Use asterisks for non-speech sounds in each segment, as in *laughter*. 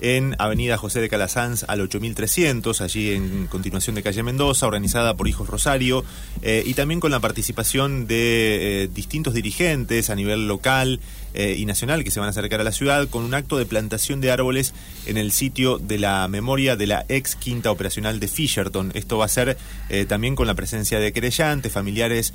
en Avenida José de Calasanz al 8300, allí en continuación de calle Mendoza, organizada por Hijos Rosario, eh, y también con la participación de eh, distintos dirigentes a nivel local eh, y nacional que se van a acercar a la ciudad con un acto de plantación de árboles en el sitio de la memoria de la ex quinta operacional de Fisherton. Esto va a ser también con la presencia de querellantes, familiares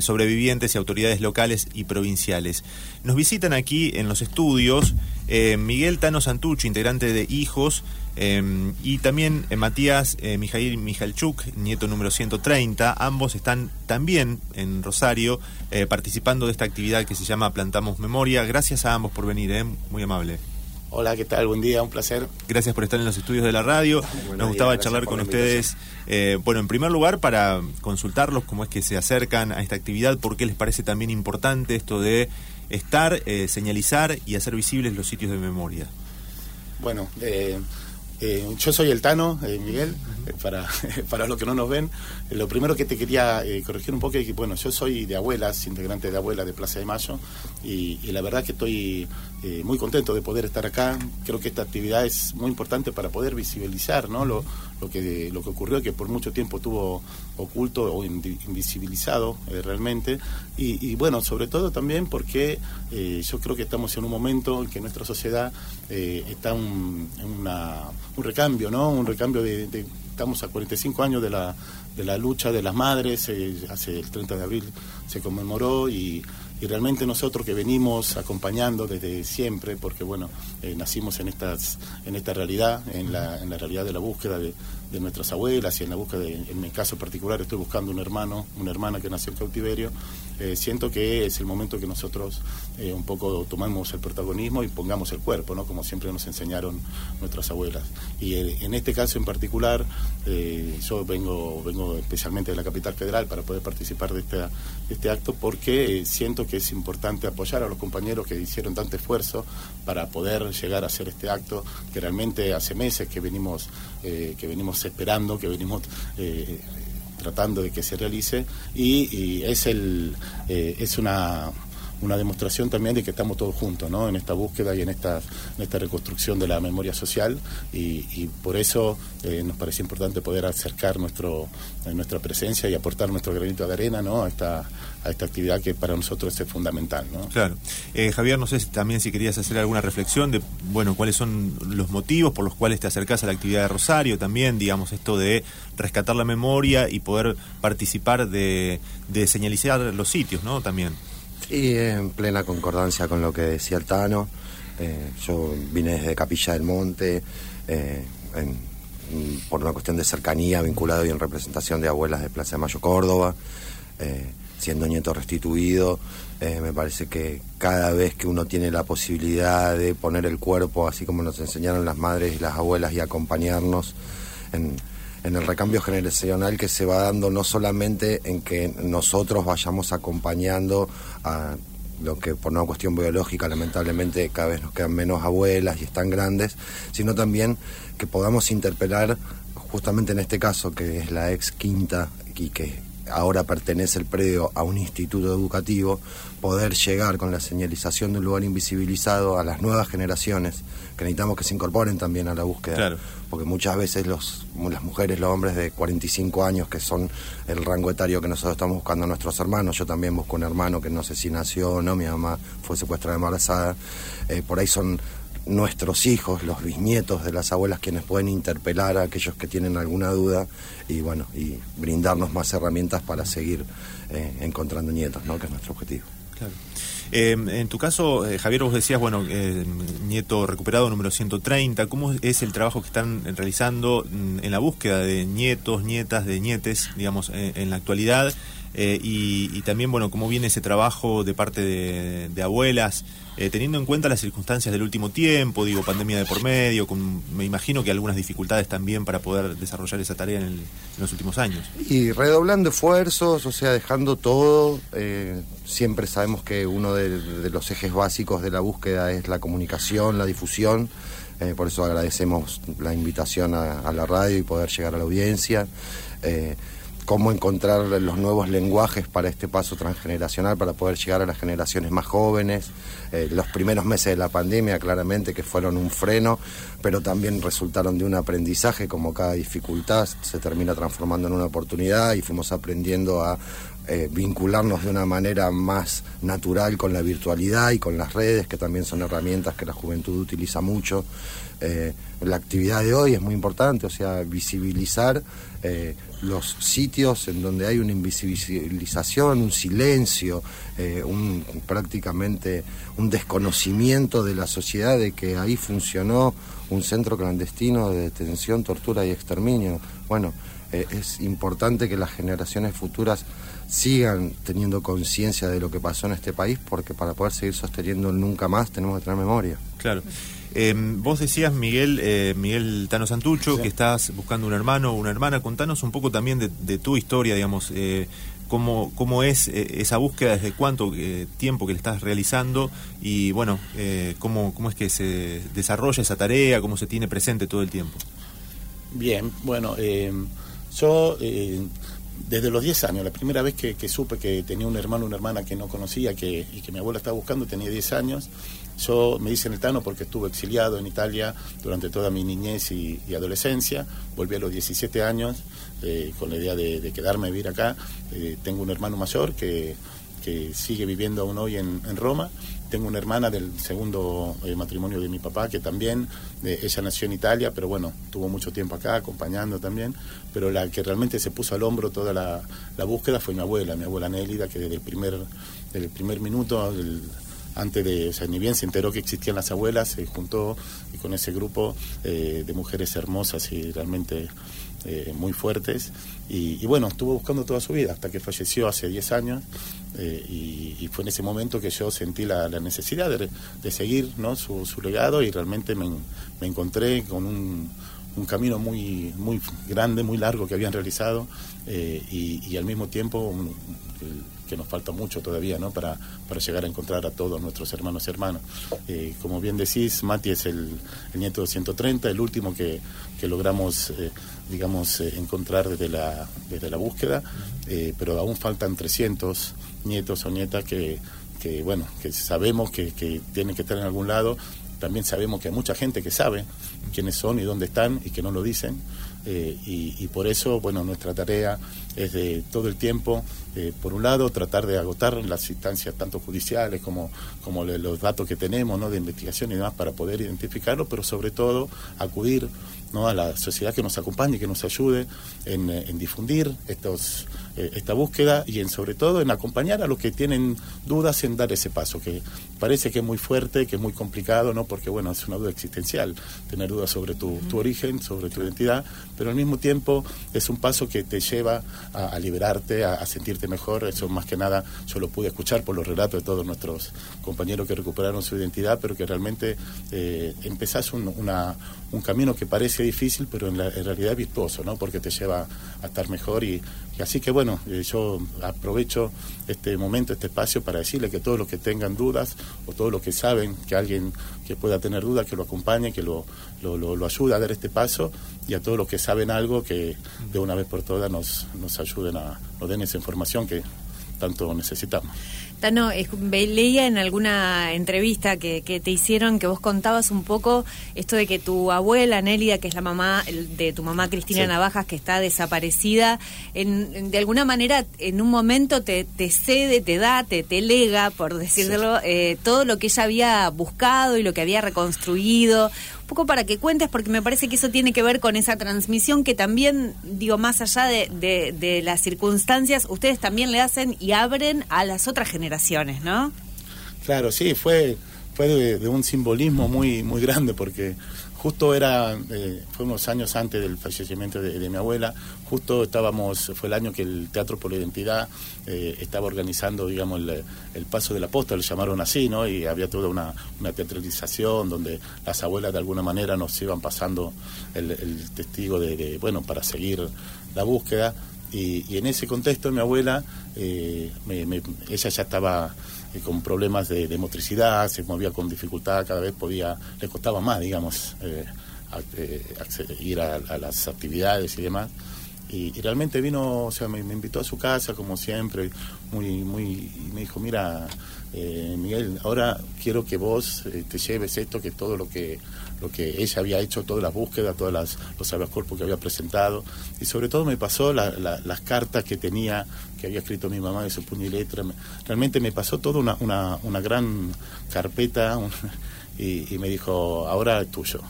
sobrevivientes y autoridades locales y provinciales. Nos visitan aquí en los estudios Miguel Tano Santucci, integrante de Hijos, Em, y también eh, Matías eh, Mijail Mijalchuk, nieto número 130, ambos están también en Rosario eh, participando de esta actividad que se llama Plantamos Memoria. Gracias a ambos por venir, eh, muy amable. Hola, ¿qué tal? Buen día, un placer. Gracias por estar en los estudios de la radio. Nos gustaba charlar con ustedes. bueno, en primer lugar, para consultarlos cómo es que se acercan a esta actividad, por qué les parece también importante esto de estar, señalizar y hacer visibles los sitios de memoria. Bueno, eh, eh, yo soy el Tano, eh, Miguel, eh, para, *laughs* para los que no nos ven. lo primero que te quería corregir un poco es que, bueno, yo soy de Abuelas, integrante de Abuelas de Plaza de Mayo, y, la verdad que estoy muy contento de poder estar acá. Creo que esta actividad es muy importante para poder visibilizar ¿no? lo, lo, que, lo que ocurrió, que por mucho tiempo estuvo oculto o invisibilizado realmente. Y, y, bueno, sobre todo también porque yo creo que estamos en un momento en que nuestra sociedad está en una un recambio, ¿no? Un recambio de, estamos a 45 años de la, de la lucha de las madres, eh, hace el 30 de abril se conmemoró y, y, realmente nosotros que venimos acompañando desde siempre, porque bueno, eh, nacimos en, estas, en esta realidad, en la, en la realidad de la búsqueda de, de nuestras abuelas y en la búsqueda, de, en mi caso particular, estoy buscando un hermano, una hermana que nació en cautiverio, eh, siento que es el momento que nosotros eh, un poco tomamos el protagonismo y pongamos el cuerpo, ¿no? como siempre nos enseñaron nuestras abuelas. Y eh, en este caso en particular, yo vengo, vengo especialmente de la capital federal para poder participar de, de este acto porque siento que es importante apoyar a los compañeros que hicieron tanto esfuerzo para poder llegar a hacer este acto que realmente hace meses que venimos, que venimos esperando, que venimos eh, tratando de que se realice. Y, es el eh, es una una demostración también de que estamos todos juntos ¿no? en esta búsqueda y en esta, reconstrucción de la memoria social y, por eso eh, nos parece importante poder acercar nuestro, eh, nuestra presencia y aportar nuestro granito de arena ¿no? a, esta, a esta actividad que para nosotros es fundamental. ¿no? Claro. Eh, Javier, no sé si también si querías hacer alguna reflexión de bueno cuáles son los motivos por los cuales te acercas a la actividad de Rosario también, digamos, esto de rescatar la memoria y poder participar de, de señalizar los sitios, ¿no? También. Y en plena concordancia con lo que decía el Tano. Eh, yo vine desde Capilla del Monte, eh, por una cuestión de cercanía, vinculado y en representación de abuelas de Plaza de Mayo Córdoba, eh, siendo nieto restituido. me parece que cada vez que uno tiene la posibilidad de poner el cuerpo, así como nos enseñaron las madres y las abuelas, y acompañarnos en en el recambio generacional que se va dando no solamente en que nosotros vayamos acompañando a lo que por una cuestión biológica lamentablemente cada vez nos quedan menos abuelas y están grandes, sino también que podamos interpelar justamente en este caso que es la ex quinta y que ahora pertenece el predio a un instituto educativo, poder llegar con la señalización de un lugar invisibilizado a las nuevas generaciones, que necesitamos que se incorporen también a la búsqueda. Porque muchas veces los, las mujeres, los hombres de 45 años, que son el rango etario que nosotros estamos buscando a nuestros hermanos, yo también busco un hermano que no sé si nació no, mi mamá fue secuestrada embarazada, eh, por ahí son nuestros hijos, los bisnietos de las abuelas, quienes pueden interpelar a aquellos que tienen alguna duda y bueno, y brindarnos más herramientas para seguir eh, encontrando nietos, ¿no? que es nuestro objetivo. Claro. Eh, en tu caso, eh, Javier, vos decías, bueno, nieto recuperado número 130, ¿cómo es el trabajo que están realizando mm, en la búsqueda de nietos, nietas, de nietes, digamos, en la actualidad? Eh, y, también, bueno, cómo viene ese trabajo de parte de, abuelas, eh, teniendo en cuenta las circunstancias del último tiempo, digo, pandemia de por medio, con, me imagino que algunas dificultades también para poder desarrollar esa tarea en, los últimos años. Y redoblando esfuerzos, o sea, dejando todo, eh, siempre sabemos que uno de, los ejes básicos de la búsqueda es la comunicación, la difusión. por eso agradecemos la invitación a, la radio y poder llegar a la audiencia cómo encontrar los nuevos lenguajes para este paso transgeneracional, para poder llegar a las generaciones más jóvenes. Eh, los primeros meses de la pandemia, claramente, que fueron un freno, pero también resultaron de un aprendizaje, como cada dificultad se termina transformando en una oportunidad y fuimos aprendiendo a eh, vincularnos de una manera más natural con la virtualidad y con las redes, que también son herramientas que la juventud utiliza mucho. Eh, la actividad de hoy es muy importante, o sea, visibilizar eh, los sitios en donde hay una invisibilización, un silencio, un, prácticamente un desconocimiento de la sociedad de que ahí funcionó un centro clandestino de detención, tortura y exterminio. Bueno, es importante que las generaciones futuras sigan teniendo conciencia de lo que pasó en este país, porque para poder seguir sosteniendo nunca más tenemos que tener memoria. Claro. Em, vos decías, Miguel, eh, Miguel Tano Santucho, que estás buscando un hermano o una hermana. Contanos un poco también de, tu historia, digamos, eh, cómo, cómo es eh, esa búsqueda, desde cuánto tiempo que le estás realizando y, bueno, cómo, cómo es que se desarrolla esa tarea, cómo se tiene presente todo el tiempo. Bien, bueno, yo desde los 10 años, la primera vez que, supe que tenía un hermano una hermana que no conocía que, y que mi abuela estaba buscando, tenía 10 años. Yo me hice en el Tano porque estuve exiliado en Italia durante toda mi niñez y, adolescencia. Volví a los 17 años eh, con la idea de, quedarme a vivir acá. Eh, tengo un hermano mayor que, sigue viviendo aún hoy en Roma. Tengo una hermana del segundo eh, matrimonio de mi papá que también, ella nació en Italia, pero bueno, tuvo mucho tiempo acá acompañando también, pero la que realmente se puso al hombro toda la, búsqueda fue mi abuela, mi abuela Nélida, que desde el primer, desde el primer minuto, antes de, o sea, ni bien se enteró que existían las abuelas, se juntó con ese grupo eh, de mujeres hermosas y realmente eh, muy fuertes. Y, bueno, estuvo buscando toda su vida hasta que falleció hace 10 años. Eh, y, fue en ese momento que yo sentí la, necesidad de, seguir su, legado y realmente me, encontré con un, camino muy, muy grande, muy largo que habían realizado y, al mismo tiempo que nos falta mucho todavía ¿no? para, para llegar a encontrar a todos nuestros hermanos y hermanas. como bien decís, Mati es el, el, nieto de 130, el último que, que logramos digamos, eh, encontrar desde la, desde la búsqueda, eh, pero aún faltan 300 nietos o nietas que, que bueno, que sabemos que, que tienen que estar en algún lado. También sabemos que hay mucha gente que sabe quiénes son y dónde están y que no lo dicen. Eh, y, por eso, bueno, nuestra tarea es de todo el tiempo, por un lado, tratar de agotar las instancias tanto judiciales como, como los datos que tenemos ¿no? de investigación y demás para poder identificarlo, pero sobre todo acudir ¿no? a la sociedad que nos acompañe, que nos ayude en, eh, difundir estos, eh, esta búsqueda y en sobre todo en acompañar a los que tienen dudas en dar ese paso, que parece que es muy fuerte, que es muy complicado, ¿no? porque bueno, es una duda existencial, tener dudas sobre tu, origen, sobre tu identidad, pero al mismo tiempo es un paso que te lleva a, liberarte, a, sentirte mejor, eso más que nada yo lo pude escuchar por los relatos de todos nuestros compañeros que recuperaron su identidad, pero que realmente eh, empezás un, una, un camino que parece difícil, pero en, la, realidad es virtuoso, ¿no? Porque te lleva a estar mejor y, así que bueno, eh, yo aprovecho este momento, este espacio para decirle que todos los que tengan dudas o todos los que saben que alguien que pueda tener dudas, que lo acompañe, que lo, lo, ayude a dar este paso y a todos los que saben algo que de una vez por todas nos, nos ayuden a, nos den esa información que tanto necesitamos. Tano, leía en alguna entrevista que, te hicieron que vos contabas un poco esto de que tu abuela, Nélida, que es la mamá de tu mamá Cristina Navajas, que está desaparecida, en, de alguna manera en un momento te, cede, te da, te, te lega, por decirlo, eh, todo lo que ella había buscado y lo que había reconstruido un poco para que cuentes, porque me parece que eso tiene que ver con esa transmisión que también, digo, más allá de, de, las circunstancias, ustedes también le hacen y abren a las otras generaciones, ¿no? Claro, sí, fue, fue de, un simbolismo muy, muy grande, porque justo era, eh, fue unos años antes del fallecimiento de, mi abuela, justo estábamos, fue el año que el Teatro por la Identidad eh, estaba organizando, digamos, el, paso de la lo llamaron así, ¿no? Y había toda una, teatralización donde las abuelas de alguna manera nos iban pasando el, testigo de, bueno, para seguir la búsqueda. Y, en ese contexto mi abuela, eh, ella ya estaba con problemas de, motricidad, se movía con dificultad, cada vez podía, le costaba más, digamos, eh, eh, ir a, las actividades y demás. Y, realmente vino, o sea, me, invitó a su casa, como siempre, muy, muy, y me dijo, mira, eh, Miguel, ahora quiero que vos eh, te lleves esto, que todo lo que lo que ella había hecho, todas las búsquedas, todos los cuerpos que había presentado, y sobre todo me pasó las cartas que tenía, que había escrito mi mamá de su puño y letra, realmente me pasó toda una, una, una gran carpeta, *laughs* y, me dijo, ahora es tuyo,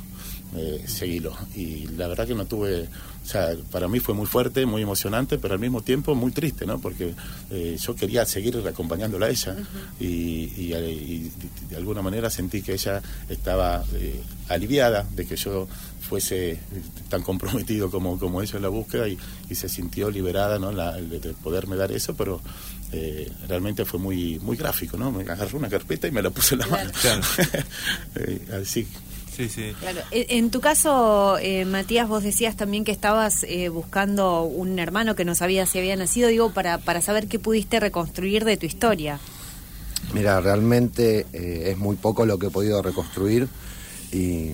eh, seguilo. Y la verdad que no tuve o sea, para mí fue muy fuerte, muy emocionante, pero al mismo tiempo muy triste, ¿no? Porque eh, yo quería seguir acompañándola a ella y, de alguna manera sentí que ella estaba eh, aliviada de que yo fuese tan comprometido como, como ella en la búsqueda y, se sintió liberada, ¿no? La, de, poderme dar eso, pero eh, realmente fue muy muy gráfico, ¿no? Me agarró una carpeta y me la puse en la mano. *laughs* así Sí, sí. Claro. E, en tu caso, eh, Matías, vos decías también que estabas eh, buscando un hermano que no sabía si había nacido, digo, para, para saber qué pudiste reconstruir de tu historia. Mira, realmente eh, es muy poco lo que he podido reconstruir y,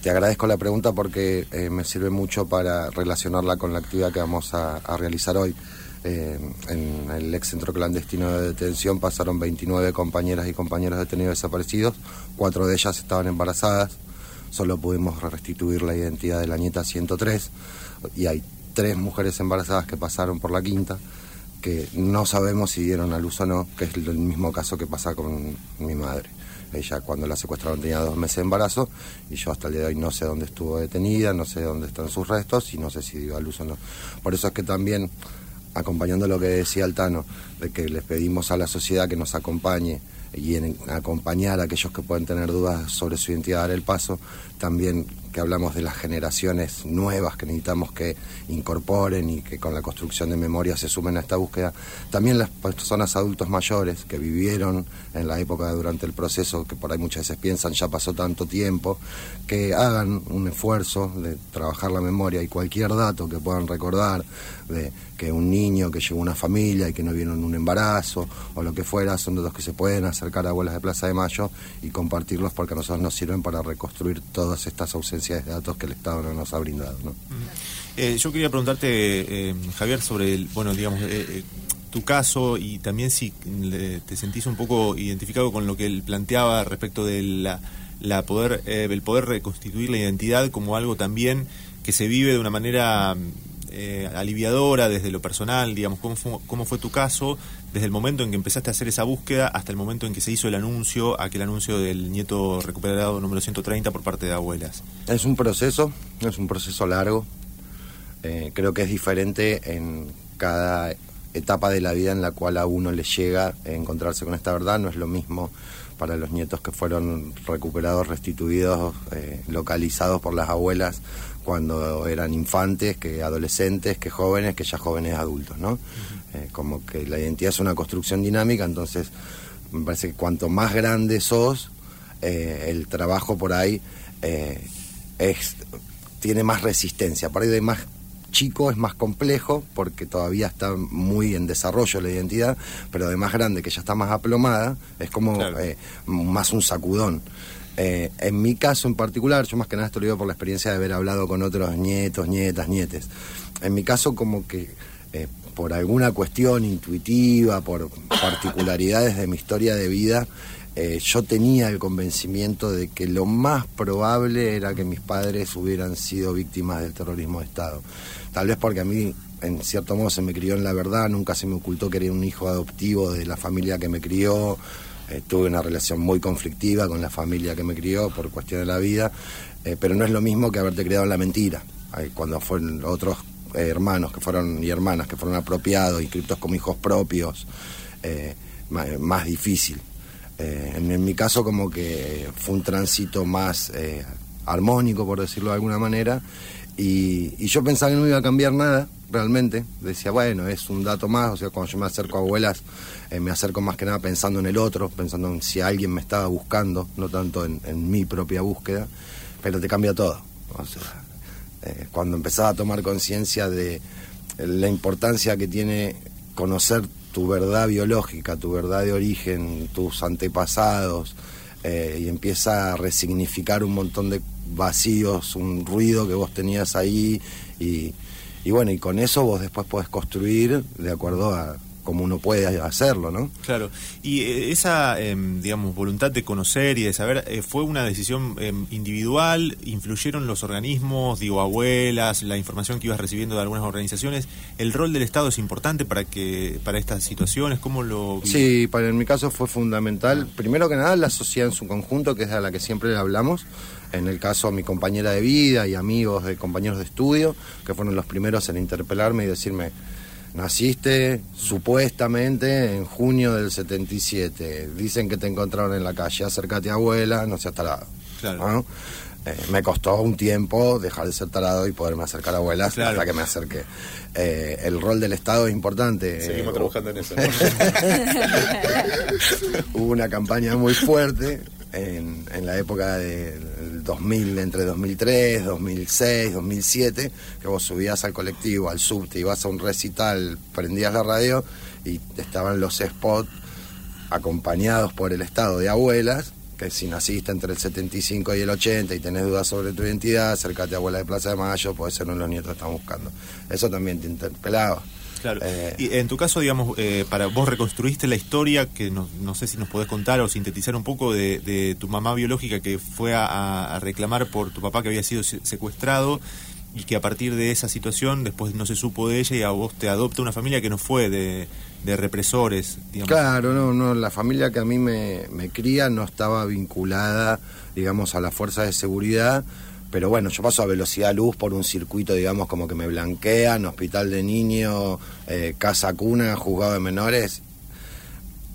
te agradezco la pregunta porque me sirve mucho para relacionarla con la actividad que vamos a realizar hoy. Eh, en el ex centro clandestino de detención pasaron 29 compañeras y compañeros detenidos desaparecidos, cuatro de ellas estaban embarazadas, solo pudimos restituir la identidad de la nieta 103 y hay tres mujeres embarazadas que pasaron por la quinta que no sabemos si dieron a luz o no, que es el mismo caso que pasa con mi madre. Ella cuando la secuestraron tenía dos meses de embarazo y yo hasta el día de hoy no sé dónde estuvo detenida, no sé dónde están sus restos y no sé si dio a luz o no. Por eso es que también acompañando lo que decía Altano, de que les pedimos a la sociedad que nos acompañe y en acompañar a aquellos que pueden tener dudas sobre su identidad, dar el paso, también que hablamos de las generaciones nuevas que necesitamos que incorporen y que con la construcción de memoria se sumen a esta búsqueda. También las personas adultos mayores que vivieron en la época durante el proceso, que por ahí muchas veces piensan ya pasó tanto tiempo, que hagan un esfuerzo de trabajar la memoria y cualquier dato que puedan recordar de que un niño que llegó a una familia y que no vieron un embarazo o lo que fuera, son datos que se pueden acercar a abuelas de Plaza de Mayo y compartirlos porque a nosotros nos sirven para reconstruir todas estas ausencias de datos que el Estado no nos ha brindado. ¿no? Eh, yo quería preguntarte, eh, Javier, sobre el, bueno, digamos, eh, tu caso y también si te sentís un poco identificado con lo que él planteaba respecto de la, la poder, el poder reconstituir la identidad como algo también que se vive de una manera eh, aliviadora desde lo personal, digamos, ¿cómo fue, cómo fue tu caso desde el momento en que empezaste a hacer esa búsqueda hasta el momento en que se hizo el anuncio, aquel anuncio del nieto recuperado número 130 por parte de abuelas? Es un proceso, es un proceso largo, eh, creo que es diferente en cada etapa de la vida en la cual a uno le llega a encontrarse con esta verdad, no es lo mismo para los nietos que fueron recuperados, restituidos, eh, localizados por las abuelas cuando eran infantes, que adolescentes, que jóvenes, que ya jóvenes adultos, ¿no? Eh, como que la identidad es una construcción dinámica, entonces me parece que cuanto más grande sos, eh, el trabajo por ahí es, tiene más resistencia. Por ahí de más chico es más complejo porque todavía está muy en desarrollo la identidad, pero de más grande que ya está más aplomada, es como eh, más un sacudón. Eh, en mi caso en particular, yo más que nada esto lo digo por la experiencia de haber hablado con otros nietos, nietas, nietes. En mi caso como que eh, por alguna cuestión intuitiva, por particularidades de mi historia de vida, yo tenía el convencimiento de que lo más probable era que mis padres hubieran sido víctimas del terrorismo de Estado. Tal vez porque a mí, en cierto modo, se me crió en la verdad, nunca se me ocultó que era un hijo adoptivo de la familia que me crió. Eh, tuve una relación muy conflictiva con la familia que me crió por cuestión de la vida, eh, pero no es lo mismo que haberte criado en la mentira. cuando fueron otros eh, hermanos que fueron y hermanas que fueron apropiados, inscritos como hijos propios, más, difícil. En, mi caso como que fue un tránsito más armónico, por decirlo de alguna manera, y, yo pensaba que no iba a cambiar nada, realmente. Decía, bueno, es un dato más, o sea, cuando yo me acerco a abuelas, eh, me acerco más que nada pensando en el otro, pensando en si alguien me estaba buscando, no tanto en, mi propia búsqueda, pero te cambia todo. O sea, eh, cuando empezaba a tomar conciencia de la importancia que tiene conocer tu verdad biológica, tu verdad de origen, tus antepasados, eh, y empieza a resignificar un montón de vacíos, un ruido que vos tenías ahí y, y bueno, y con eso vos después podés construir de acuerdo a como uno puede hacerlo, ¿no? Claro. Y eh, esa, em, digamos, voluntad de conocer y de saber, eh, ¿fue una decisión em, individual? ¿Influyeron los organismos, digo, abuelas, la información que ibas recibiendo de algunas organizaciones? ¿El rol del Estado es importante para que para estas situaciones? ¿Cómo lo...? Sí, para, en mi caso fue fundamental. Primero que nada, la sociedad en su conjunto, que es a la que siempre hablamos. En el caso, mi compañera de vida y amigos de compañeros de estudio, que fueron los primeros en interpelarme y decirme Naciste supuestamente en junio del 77. Dicen que te encontraron en la calle. Acércate, abuela, no seas tarado. Claro. Eh, me costó un tiempo dejar de ser tarado y poderme acercar a abuelas hasta que me acerqué. Eh, el rol del Estado es importante. Seguimos eh, trabajando en eso. *laughs* Hubo una campaña muy fuerte en, en la época del 2000, entre 2003, 2006, 2007, que vos subías al colectivo, al subte, ibas a un recital, prendías la radio y estaban los spots acompañados por el estado de abuelas, que si naciste entre el 75 y el 80 y tenés dudas sobre tu identidad, acércate a Abuela de Plaza de Mayo, puede ser uno de los nietos que están buscando. Eso también te interpelaba. Claro. Eh, y en tu caso, digamos, eh, para vos reconstruiste la historia, que no, no, sé si nos podés contar o sintetizar un poco de, tu mamá biológica que fue a, reclamar por tu papá que había sido secuestrado y que a partir de esa situación después no se supo de ella y a vos te adopta una familia que no fue de, represores, digamos. Claro, no, no, la familia que a mí me, me cría no estaba vinculada, digamos, a la fuerza de seguridad pero bueno, yo paso a velocidad luz por un circuito, digamos, como que me blanquean, hospital de niños, eh, casa cuna, juzgado de menores.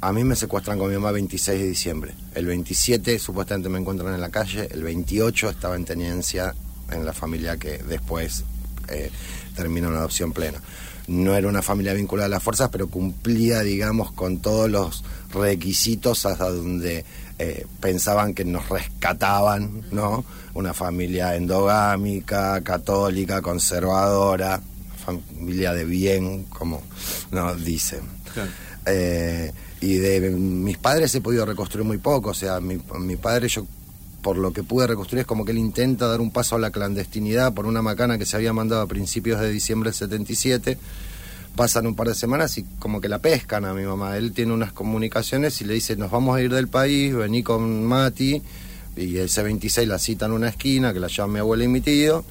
A mí me secuestran con mi mamá el 26 de diciembre. El 27 supuestamente me encuentran en la calle, el 28 estaba en tenencia en la familia que después eh, terminó adopción plena. No era una familia vinculada a las fuerzas, pero cumplía, digamos, con todos los requisitos hasta donde eh, pensaban que nos rescataban, ¿no? Una familia endogámica, católica, conservadora, familia de bien, como nos dicen. Eh, y de mis padres he podido reconstruir muy poco, o sea, mi, mi padre yo por lo que pude reconstruir es como que él intenta dar un paso a la clandestinidad por una macana que se había mandado a principios de diciembre del 77 pasan un par de semanas y como que la pescan a mi mamá. Él tiene unas comunicaciones y le dice, nos vamos a ir del país, vení con Mati. Y el C26 la cita en una esquina, que la llama mi abuela y mi tío.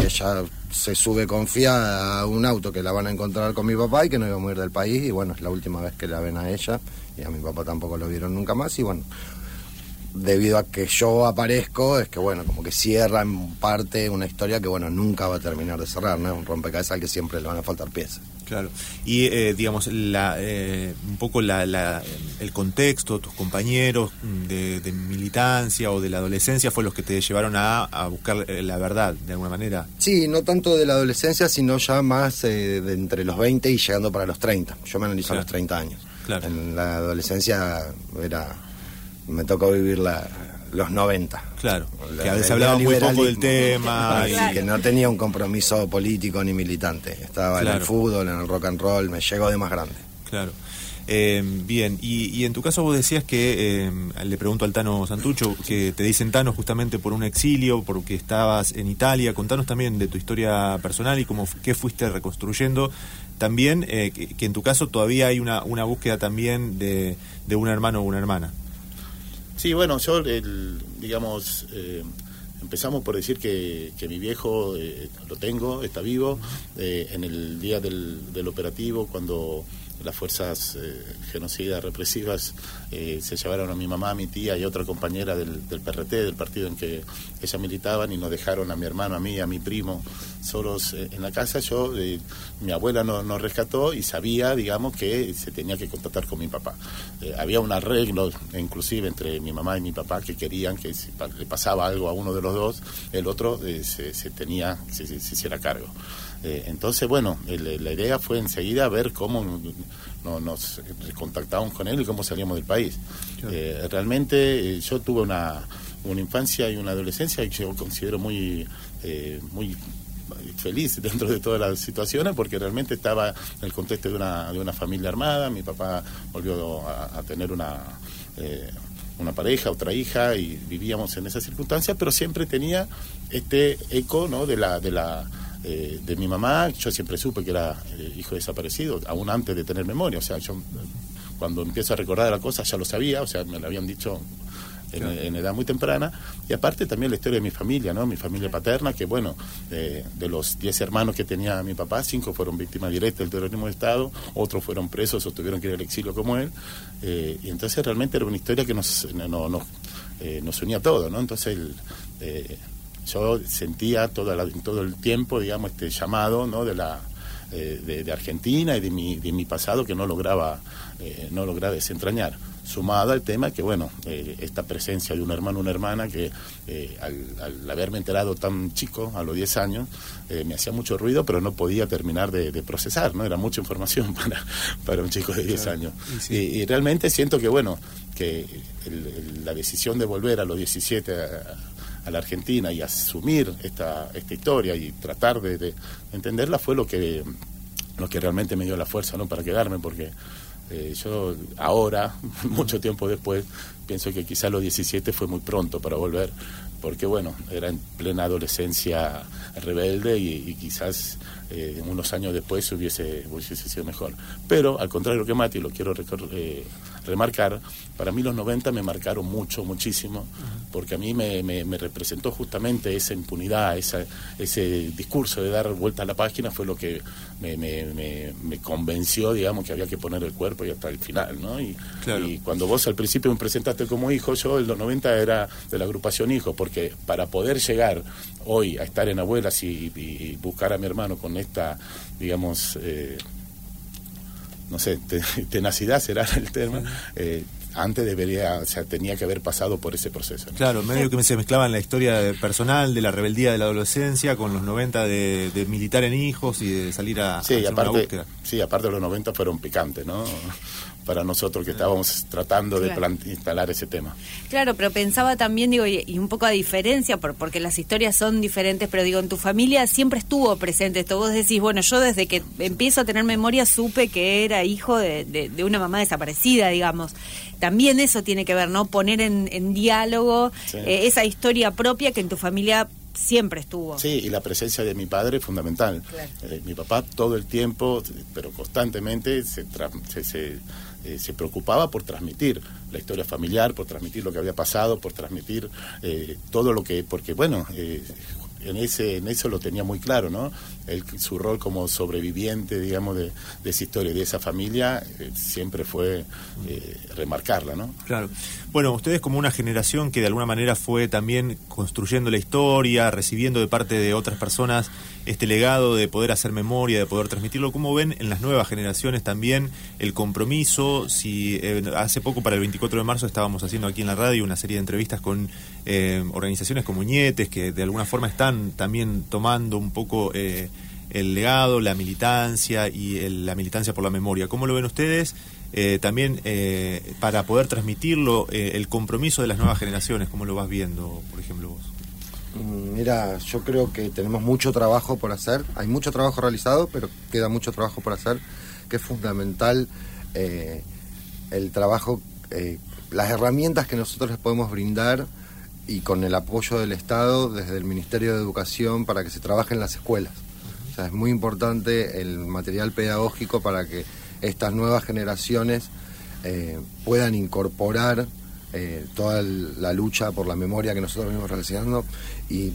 Y ella se sube confiada a un auto que la van a encontrar con mi papá y que no íbamos a ir del país. Y bueno, es la última vez que la ven a ella. Y a mi papá tampoco lo vieron nunca más. Y bueno, debido a que yo aparezco, es que bueno, como que cierra en parte una historia que bueno, nunca va a terminar de cerrar, ¿no? Un rompecabezas al que siempre le van a faltar piezas. Claro. Y eh, digamos, la, eh, un poco la, el contexto, tus compañeros de, militancia o de la adolescencia fue los que te llevaron a, buscar eh, la verdad, de alguna manera. Sí, no tanto de la adolescencia, sino ya más de entre los 20 y llegando para los 30. Yo me analizo a los 30 años. Claro. En la adolescencia era me tocó vivir la, los 90. Claro, que a veces hablaba muy poco del tema. Y que no tenía un compromiso político ni militante. Estaba en el fútbol, en el rock and roll, me llegó de más grande. Claro. Eh, bien, y, en tu caso vos decías que, eh, le pregunto al Tano Santucho, que te dicen Tano justamente por un exilio, porque estabas en Italia. Contanos también de tu historia personal y cómo qué fuiste reconstruyendo. También eh, que, en tu caso todavía hay una, una búsqueda también de, de un hermano o una hermana. Sí, bueno, yo, digamos, eh, empezamos por decir que, mi viejo eh, lo tengo, está vivo. Eh, en el día del, del operativo, cuando las fuerzas eh, genocidas represivas eh, se llevaron a mi mamá, a mi tía y otra compañera del, PRT, del partido en que ella militaban, y nos dejaron a mi hermano, a mí, a mi primo, solos eh, en la casa. Yo, mi abuela nos rescató y sabía, digamos, que se tenía que contactar con mi papá. había un arreglo, inclusive, entre mi mamá y mi papá, que querían que si le pasaba algo a uno de los dos, el otro se, se, tenía, se hiciera cargo. Eh, entonces, bueno, la idea fue enseguida ver cómo nos contactábamos con él y cómo salíamos del país. Eh, realmente eh, yo tuve una, una infancia y una adolescencia que yo considero muy, muy feliz dentro de todas las situaciones porque realmente estaba en el contexto de una, de una familia armada, mi papá volvió a, tener una... una pareja, otra hija y vivíamos en esas circunstancias, pero siempre tenía este eco ¿no? de la, de la eh, de mi mamá, yo siempre supe que era eh, hijo desaparecido, aún antes de tener memoria. O sea, yo cuando empiezo a recordar la cosa ya lo sabía, o sea, me lo habían dicho en, edad muy temprana. Y aparte también la historia de mi familia, ¿no? Mi familia paterna, que bueno, de los 10 hermanos que tenía mi papá, cinco fueron víctimas directas del terrorismo de Estado, otros fueron presos o tuvieron que ir al exilio como él. Eh, y entonces realmente era una historia que nos, no, nos, eh, nos unía a todos, ¿no? Entonces eh, yo sentía toda todo el tiempo, digamos, este llamado, ¿no? De la... de, Argentina y de mi, de mi pasado que no lograba, no lograba desentrañar sumada al tema que, bueno, eh, esta presencia de un hermano una hermana que eh, al, haberme enterado tan chico, a los 10 años, eh, me hacía mucho ruido, pero no podía terminar de, procesar, ¿no? Era mucha información *laughs* para, para un chico de 10 años. Y, realmente siento que, bueno, que la decisión de volver a los 17 a, la Argentina y asumir esta, esta historia y tratar de, de entenderla fue lo que lo que realmente me dio la fuerza ¿no? para quedarme, porque eh, yo ahora, *laughs* mucho tiempo después, pienso que quizá los 17 fue muy pronto para volver, porque bueno, era en plena adolescencia rebelde y, quizás eh, unos años después hubiese, hubiese sido mejor. Pero al contrario que Mati, lo quiero eh, remarcar, para mí los 90 me marcaron mucho, muchísimo, porque a mí me, me, representó justamente esa impunidad, esa, ese discurso de dar vuelta a la página fue lo que me, me, convenció, digamos, que había que poner el cuerpo y hasta el final, ¿no? Y, y, cuando vos al principio me presentaste como hijo, yo en los 90 era de la agrupación Hijo, porque para poder llegar hoy a estar en Abuelas y, buscar a mi hermano con esta, digamos, eh, no sé, *laughs* tenacidad será el tema, eh, antes debería, o sea, tenía que haber pasado por ese proceso. Claro, medio que se mezclaban la historia personal de la rebeldía de la adolescencia con los 90 de, militar en hijos y de salir a, sí, aparte, Sí, aparte de los 90 fueron picantes, ¿no? Para nosotros que estábamos tratando de instalar ese tema. Claro, pero pensaba también, digo, y, un poco a diferencia, porque las historias son diferentes, pero digo, en tu familia siempre estuvo presente esto. Vos decís, bueno, yo desde que empiezo a tener memoria supe que era hijo de, una mamá desaparecida, digamos. También eso tiene que ver, ¿no? Poner en, diálogo eh, esa historia propia que en tu familia siempre estuvo. Sí, y la presencia de mi padre es fundamental. Eh, mi papá todo el tiempo, pero constantemente, se, se, eh, se, preocupaba por transmitir la historia familiar, por transmitir lo que había pasado, por transmitir eh, todo lo que, porque bueno, en ese en eso lo tenía muy claro, ¿no? su rol como sobreviviente, digamos, de, esa historia, de esa familia, eh, siempre fue eh, remarcarla, ¿no? Claro. Bueno, ustedes como una generación que de alguna manera fue también construyendo la historia, recibiendo de parte de otras personas este legado de poder hacer memoria, de poder transmitirlo, ¿cómo ven en las nuevas generaciones también el compromiso? Si eh, hace poco para el 24 de marzo estábamos haciendo aquí en la radio una serie de entrevistas con organizaciones como Ñetes, que de alguna forma están también tomando un poco el legado, la militancia y la militancia por la memoria. ¿Cómo lo ven ustedes? Eh, también eh, para poder transmitirlo, eh, el compromiso de las nuevas generaciones, ¿cómo lo vas viendo, por ejemplo, vos? Mm, mira, yo creo que tenemos mucho trabajo por hacer, hay mucho trabajo realizado, pero queda mucho trabajo por hacer, que es fundamental el trabajo, las herramientas que nosotros les podemos brindar y con el apoyo del Estado desde el Ministerio de Educación para que se trabaje en las escuelas. Es muy importante el material pedagógico para que estas nuevas generaciones eh, puedan incorporar eh, toda la lucha por la memoria que nosotros venimos realizando y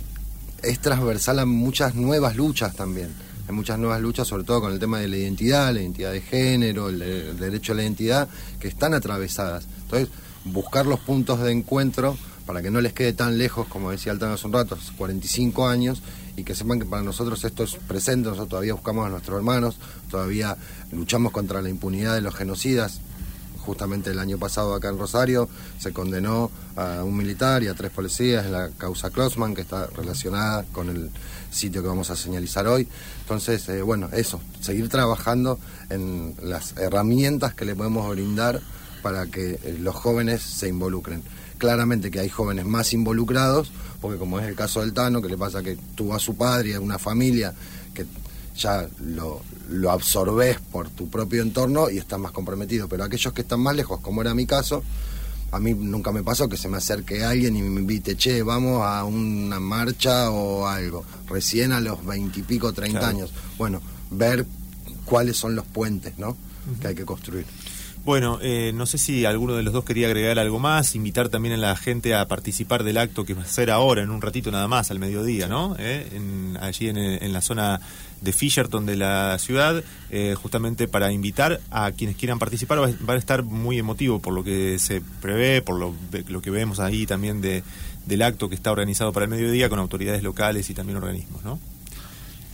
es transversal a muchas nuevas luchas también. Hay muchas nuevas luchas, sobre todo con el tema de la identidad, la identidad de género, el, el derecho a la identidad, que están atravesadas. Entonces, buscar los puntos de encuentro para que no les quede tan lejos, como decía Altano hace un rato, 45 años, y que sepan que para nosotros esto es presente, nosotros todavía buscamos a nuestros hermanos, todavía luchamos contra la impunidad de los genocidas. Justamente el año pasado acá en Rosario se condenó a un militar y a tres policías en la causa Klossman, que está relacionada con el sitio que vamos a señalizar hoy. Entonces, eh, bueno, eso, seguir trabajando en las herramientas que le podemos brindar para que eh, los jóvenes se involucren claramente que hay jóvenes más involucrados, porque como es el caso del Tano, que le pasa que tuvo a su padre y a una familia ya lo, lo absorbes por tu propio entorno y estás más comprometido. Pero aquellos que están más lejos, como era mi caso, A mí nunca me pasó que se me acerque alguien y me invite, che, vamos a una marcha o algo. Recién a los veintipico, treinta años. Bueno, ver cuáles son los puentes, ¿no? Que hay que construir. Bueno, eh, no sé si alguno de los dos quería agregar algo más, invitar también a la gente a participar del acto que va a ser ahora, en un ratito nada más, al mediodía, ¿no? Eh, allí en, la zona de Fisherton de la ciudad, eh, justamente para invitar a quienes quieran participar. Va, a estar muy emotivo por lo que se prevé, por lo, lo que vemos ahí también de, del acto que está organizado para el mediodía con autoridades locales y también organismos, ¿no?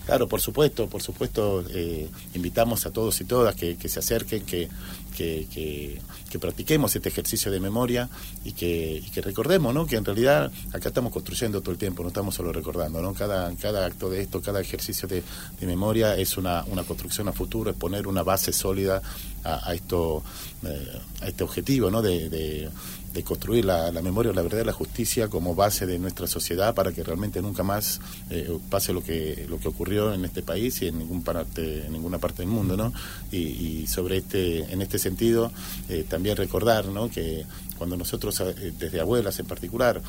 Claro, por supuesto, por supuesto, eh, invitamos a todos y todas que, se acerquen, que, que, practiquemos este ejercicio de memoria y que, recordemos, ¿no? Que en realidad acá estamos construyendo todo el tiempo, no estamos solo recordando, ¿no? Cada, cada acto de esto, cada ejercicio de, memoria es una, una, construcción a futuro, es poner una base sólida a, esto, eh, a este objetivo, ¿no? de de construir la, memoria, la verdad y la justicia como base de nuestra sociedad para que realmente nunca más eh, pase lo que lo que ocurrió en este país y en ningún parte en ninguna parte del mundo, ¿no? Y, sobre este en este sentido eh, también recordar, ¿no? Que cuando nosotros eh, desde abuelas en particular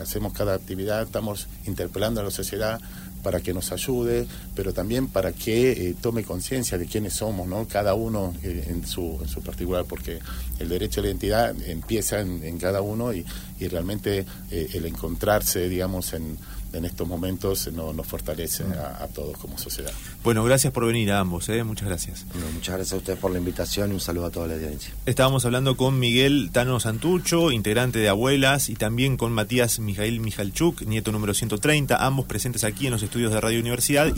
hacemos cada actividad estamos interpelando a la sociedad para que nos ayude, pero también para que eh, tome conciencia de quiénes somos, ¿no? Cada uno eh, en, su, en su particular, porque el derecho a la identidad empieza en, cada uno y, y realmente eh, el encontrarse, digamos, en en estos momentos nos fortalece a, todos como sociedad. Bueno, gracias por venir a ambos, ¿eh? muchas gracias. muchas gracias a ustedes por la invitación y un saludo a toda la audiencia. Estábamos hablando con Miguel Tano Santucho, integrante de Abuelas, y también con Matías Mijail Mijalchuk, nieto número 130, ambos presentes aquí en los estudios de Radio Universidad.